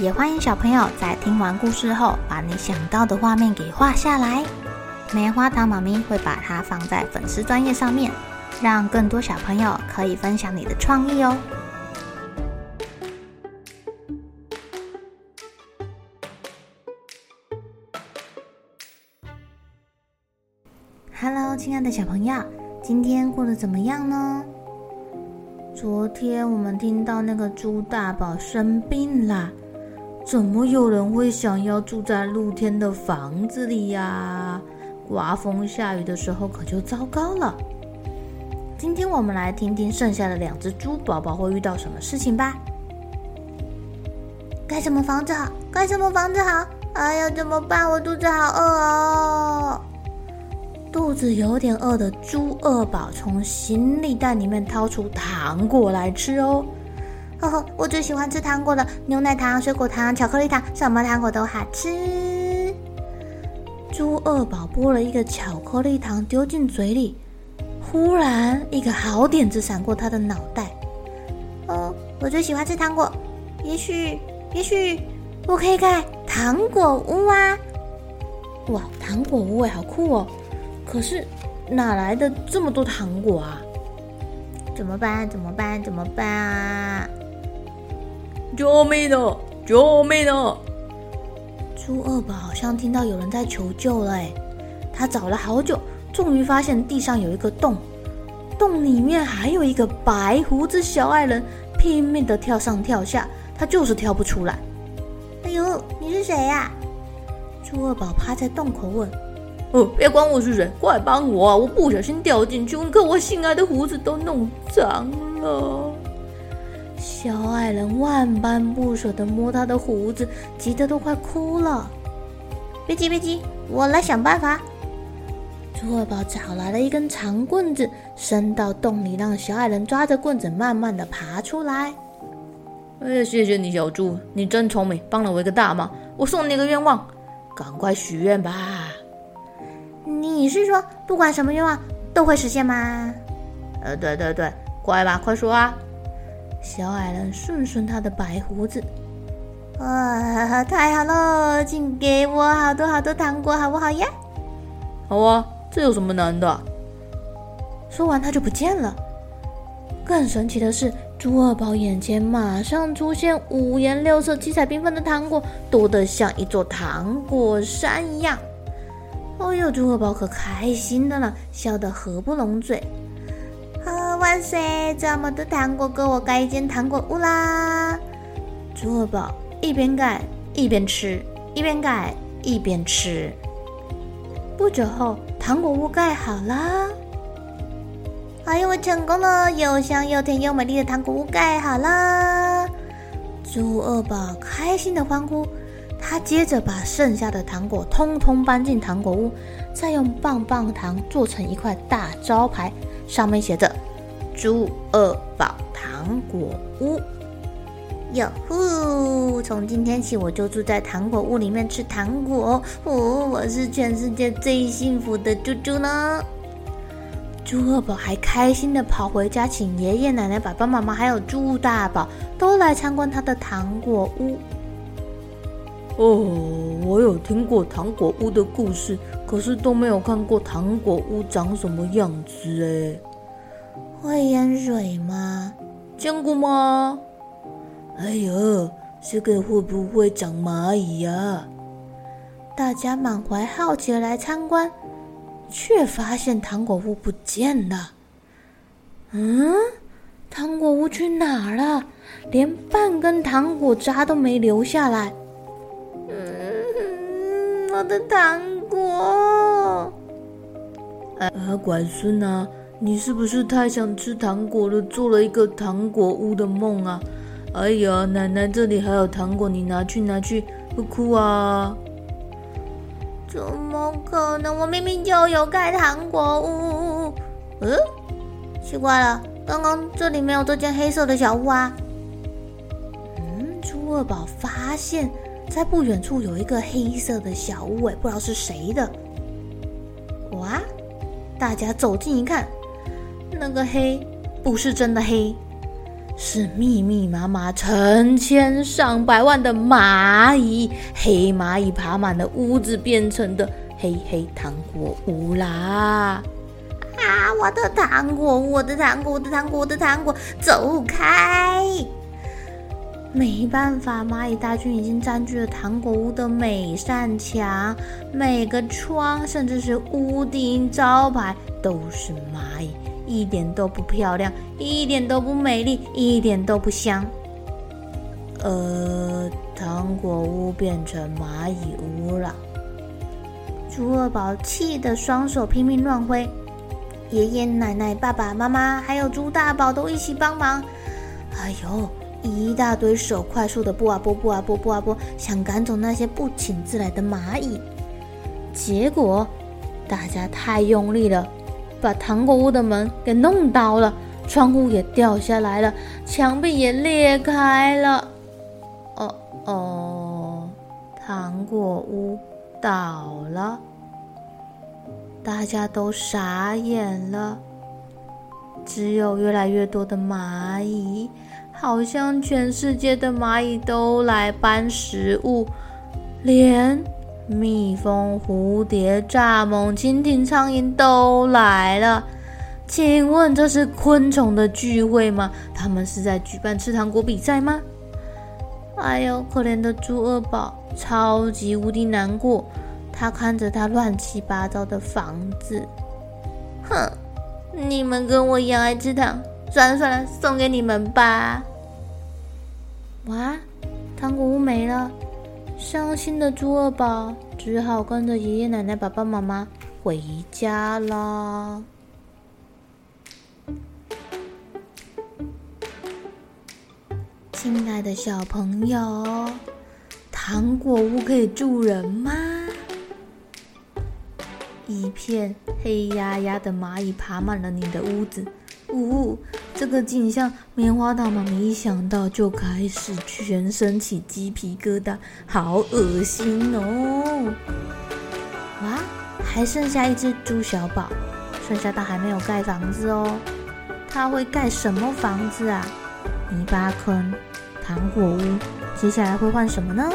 也欢迎小朋友在听完故事后，把你想到的画面给画下来。棉花糖妈咪会把它放在粉丝专页上面，让更多小朋友可以分享你的创意哦。Hello，亲爱的小朋友，今天过得怎么样呢？昨天我们听到那个猪大宝生病了。怎么有人会想要住在露天的房子里呀？刮风下雨的时候可就糟糕了。今天我们来听听剩下的两只猪宝宝会遇到什么事情吧。盖什么房子好？盖什么房子好？哎呀，怎么办？我肚子好饿哦！肚子有点饿的猪二宝从行李袋里面掏出糖果来吃哦。呵呵，我最喜欢吃糖果了，牛奶糖、水果糖、巧克力糖，什么糖果都好吃。猪二宝剥了一个巧克力糖丢进嘴里，忽然一个好点子闪过他的脑袋。哦，我最喜欢吃糖果，也许，也许我可以盖糖果屋啊！哇，糖果屋哎，好酷哦！可是哪来的这么多糖果啊？怎么办？怎么办？怎么办啊？救命啊！救命啊！猪二宝好像听到有人在求救了，哎，他找了好久，终于发现地上有一个洞，洞里面还有一个白胡子小矮人，拼命的跳上跳下，他就是跳不出来。哎呦，你是谁呀？猪二宝趴在洞口问。哦，别管我是谁，快帮我啊！我不小心掉进去，可我心爱的胡子都弄脏了。小矮人万般不舍地摸他的胡子，急得都快哭了。别急别急，我来想办法。猪二宝找来了一根长棍子，伸到洞里，让小矮人抓着棍子慢慢地爬出来。哎呀，谢谢你，小猪，你真聪明，帮了我一个大忙。我送你一个愿望，赶快许愿吧。你是说不管什么愿望都会实现吗？呃，对对对，快吧，快说啊！小矮人顺顺他的白胡子，啊，太好了，请给我好多好多糖果，好不好呀？好啊，这有什么难的？说完他就不见了。更神奇的是，猪二宝眼前马上出现五颜六色、七彩缤纷的糖果，多得像一座糖果山一样。哦呦，猪二宝可开心的了，笑得合不拢嘴。啊！万岁！这么多糖果，给我盖一间糖果屋啦！猪二宝一边盖一边吃，一边盖一边吃。不久后，糖果屋盖好啦！哎呦，我成功了！又香又甜又美丽的糖果屋盖好啦！猪二宝开心的欢呼。他接着把剩下的糖果通通搬进糖果屋，再用棒棒糖做成一块大招牌。上面写着“猪二宝糖果屋”。哟呼！从今天起，我就住在糖果屋里面吃糖果哦。我是全世界最幸福的猪猪呢。猪二宝还开心地跑回家，请爷爷奶奶、爸爸妈妈还有猪大宝都来参观他的糖果屋。哦，我有听过糖果屋的故事，可是都没有看过糖果屋长什么样子哎。会淹水吗？见过吗？哎呦，这个会不会长蚂蚁呀？大家满怀好奇来参观，却发现糖果屋不见了。嗯，糖果屋去哪儿了？连半根糖果渣都没留下来。嗯我的糖果，啊，管孙啊，你是不是太想吃糖果了，做了一个糖果屋的梦啊？哎呀，奶奶这里还有糖果，你拿去拿去，不哭啊？怎么可能？我明明就有盖糖果屋。嗯，奇怪了，刚刚这里没有这间黑色的小屋啊。嗯，猪二宝发现，在不远处有一个黑色的小屋，哎，不知道是谁的。哇！大家走近一看，那个黑不是真的黑。是密密麻麻、成千上百万的蚂蚁，黑蚂蚁爬满了屋子变成的黑黑糖果屋啦！啊，我的糖果，我的糖果，我的糖果，我的糖果，走开！没办法，蚂蚁大军已经占据了糖果屋的每扇墙、每个窗，甚至是屋顶招牌都是蚂蚁。一点都不漂亮，一点都不美丽，一点都不香。呃，糖果屋变成蚂蚁屋了。猪二宝气得双手拼命乱挥，爷爷奶奶、爸爸妈妈还有猪大宝都一起帮忙。哎呦，一大堆手快速的拨啊拨，拨啊拨，拨啊拨，想赶走那些不请自来的蚂蚁。结果大家太用力了。把糖果屋的门给弄倒了，窗户也掉下来了，墙壁也裂开了。哦哦，糖果屋倒了，大家都傻眼了。只有越来越多的蚂蚁，好像全世界的蚂蚁都来搬食物，连。蜜蜂、蝴蝶、蚱蜢、蜻蜓、苍蝇都来了，请问这是昆虫的聚会吗？他们是在举办吃糖果比赛吗？哎呦，可怜的猪二宝，超级无敌难过。他看着他乱七八糟的房子，哼，你们跟我一样爱吃糖，算了算了，送给你们吧。哇，糖果屋没了。伤心的猪二宝只好跟着爷爷奶奶、爸爸妈妈回家了。亲爱的小朋友，糖果屋可以住人吗？一片黑压压的蚂蚁爬满了你的屋子。呜、哦，这个景象，棉花糖妈咪一想到就开始全身起鸡皮疙瘩，好恶心哦！哇，还剩下一只猪小宝，剩下的还没有盖房子哦。他会盖什么房子啊？泥巴坑、糖果屋，接下来会换什么呢？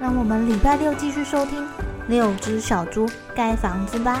让我们礼拜六继续收听六只小猪盖房子吧。